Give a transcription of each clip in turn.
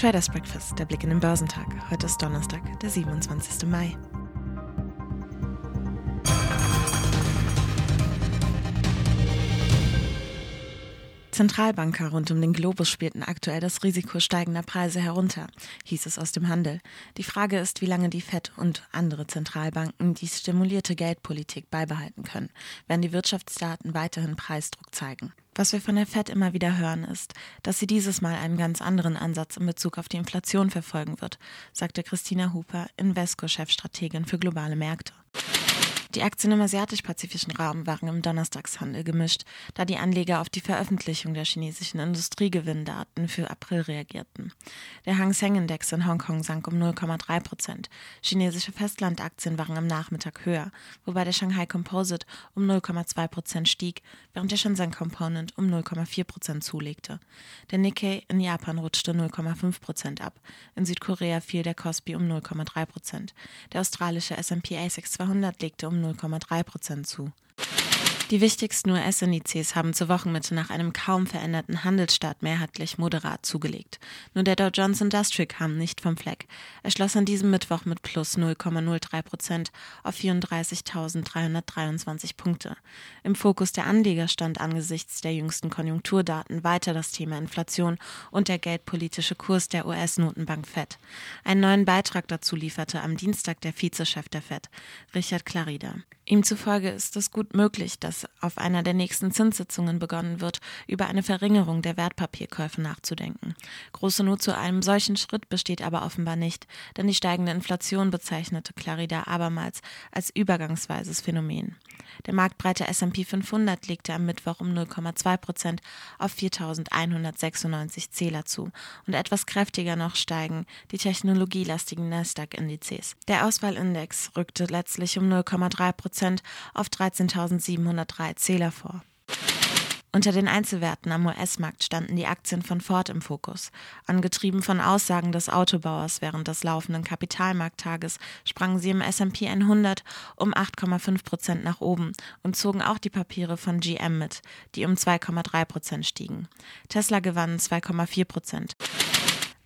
Traders Breakfast, der Blick in den Börsentag. Heute ist Donnerstag, der 27. Mai. Zentralbanker rund um den Globus spielten aktuell das Risiko steigender Preise herunter, hieß es aus dem Handel. Die Frage ist, wie lange die Fed und andere Zentralbanken die stimulierte Geldpolitik beibehalten können, wenn die Wirtschaftsdaten weiterhin Preisdruck zeigen. Was wir von der Fed immer wieder hören, ist, dass sie dieses Mal einen ganz anderen Ansatz in Bezug auf die Inflation verfolgen wird, sagte Christina Hooper, Invesco-Chefstrategin für globale Märkte. Die Aktien im asiatisch-pazifischen Raum waren im Donnerstagshandel gemischt, da die Anleger auf die Veröffentlichung der chinesischen Industriegewinndaten für April reagierten. Der Hang Seng Index in Hongkong sank um 0,3 Prozent. Chinesische Festlandaktien waren am Nachmittag höher, wobei der Shanghai Composite um 0,2 Prozent stieg, während der Shenzhen Component um 0,4 Prozent zulegte. Der Nikkei in Japan rutschte 0,5 Prozent ab. In Südkorea fiel der Kospi um 0,3 Prozent. Der australische S&P ASX 200 legte um 0,3 Prozent zu. Die wichtigsten US-Indizes haben zur Wochenmitte nach einem kaum veränderten Handelsstart mehrheitlich moderat zugelegt. Nur der Dow Jones Industrial kam nicht vom Fleck. Er schloss an diesem Mittwoch mit plus 0,03 Prozent auf 34.323 Punkte. Im Fokus der Anleger stand angesichts der jüngsten Konjunkturdaten weiter das Thema Inflation und der geldpolitische Kurs der US-Notenbank Fed. Einen neuen Beitrag dazu lieferte am Dienstag der Vizechef der Fed, Richard Clarida. Ihm zufolge ist es gut möglich, dass auf einer der nächsten Zinssitzungen begonnen wird, über eine Verringerung der Wertpapierkäufe nachzudenken. Große Not zu einem solchen Schritt besteht aber offenbar nicht, denn die steigende Inflation bezeichnete Clarida abermals als übergangsweises Phänomen. Der marktbreite S&P 500 legte am Mittwoch um 0,2 Prozent auf 4.196 Zähler zu und etwas kräftiger noch steigen die technologielastigen Nasdaq-Indizes. Der Auswahlindex rückte letztlich um 0,3 Prozent auf 13.703 Zähler vor. Unter den Einzelwerten am US-Markt standen die Aktien von Ford im Fokus. Angetrieben von Aussagen des Autobauers während des laufenden Kapitalmarkttages sprangen sie im S&P 100 um 8,5 Prozent nach oben und zogen auch die Papiere von GM mit, die um 2,3 Prozent stiegen. Tesla gewann 2,4 Prozent.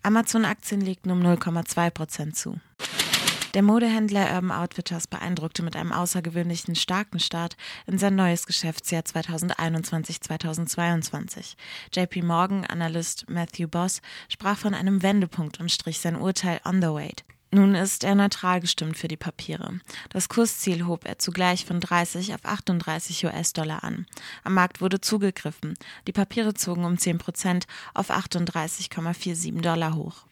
Amazon-Aktien legten um 0,2 Prozent zu. Der Modehändler Urban Outfitters beeindruckte mit einem außergewöhnlichen starken Start in sein neues Geschäftsjahr 2021-2022. JP Morgan Analyst Matthew Boss sprach von einem Wendepunkt und strich sein Urteil on the weight. Nun ist er neutral gestimmt für die Papiere. Das Kursziel hob er zugleich von 30 auf 38 US-Dollar an. Am Markt wurde zugegriffen. Die Papiere zogen um 10 Prozent auf 38,47 Dollar hoch.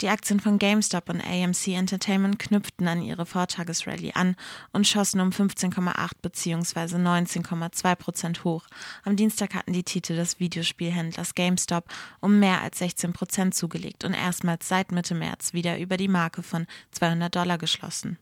Die Aktien von GameStop und AMC Entertainment knüpften an ihre Vortagesrallye an und schossen um 15,8 bzw. 19,2 Prozent hoch. Am Dienstag hatten die Titel des Videospielhändlers GameStop um mehr als 16 Prozent zugelegt und erstmals seit Mitte März wieder über die Marke von 200 Dollar geschlossen.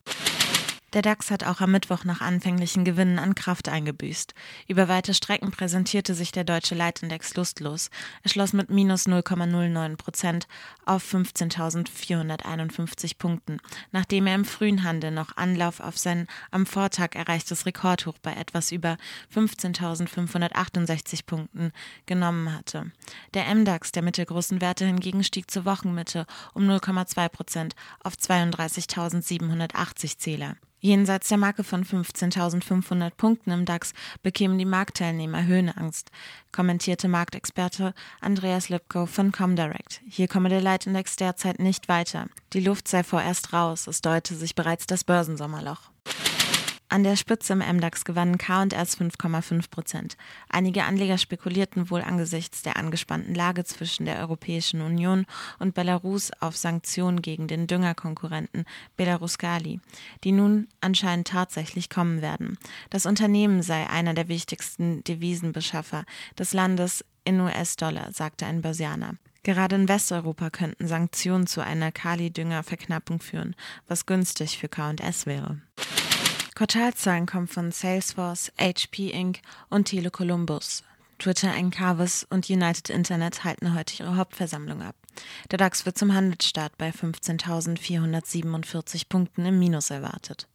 Der DAX hat auch am Mittwoch nach anfänglichen Gewinnen an Kraft eingebüßt. Über weite Strecken präsentierte sich der deutsche Leitindex lustlos. Er schloss mit minus 0,09 Prozent auf 15.451 Punkten, nachdem er im frühen Handel noch Anlauf auf sein am Vortag erreichtes Rekordhoch bei etwas über 15.568 Punkten genommen hatte. Der MDAX der mittelgroßen Werte hingegen stieg zur Wochenmitte um 0,2 Prozent auf 32.780 Zähler. Jenseits der Marke von 15.500 Punkten im DAX bekämen die Marktteilnehmer Höhenangst, kommentierte Marktexperte Andreas Lipko von Comdirect. Hier komme der Leitindex derzeit nicht weiter. Die Luft sei vorerst raus, es deute sich bereits das Börsensommerloch. An der Spitze im MDAX gewannen K&S 5,5 Prozent. Einige Anleger spekulierten wohl angesichts der angespannten Lage zwischen der Europäischen Union und Belarus auf Sanktionen gegen den Düngerkonkurrenten Belaruskali, die nun anscheinend tatsächlich kommen werden. Das Unternehmen sei einer der wichtigsten Devisenbeschaffer des Landes in US-Dollar, sagte ein Börsianer. Gerade in Westeuropa könnten Sanktionen zu einer Kali-Dünger-Verknappung führen, was günstig für K&S wäre. Quartalzahlen kommen von Salesforce, HP Inc. und Tele Columbus. Twitter, Encarvis und United Internet halten heute ihre Hauptversammlung ab. Der DAX wird zum Handelsstart bei 15.447 Punkten im Minus erwartet.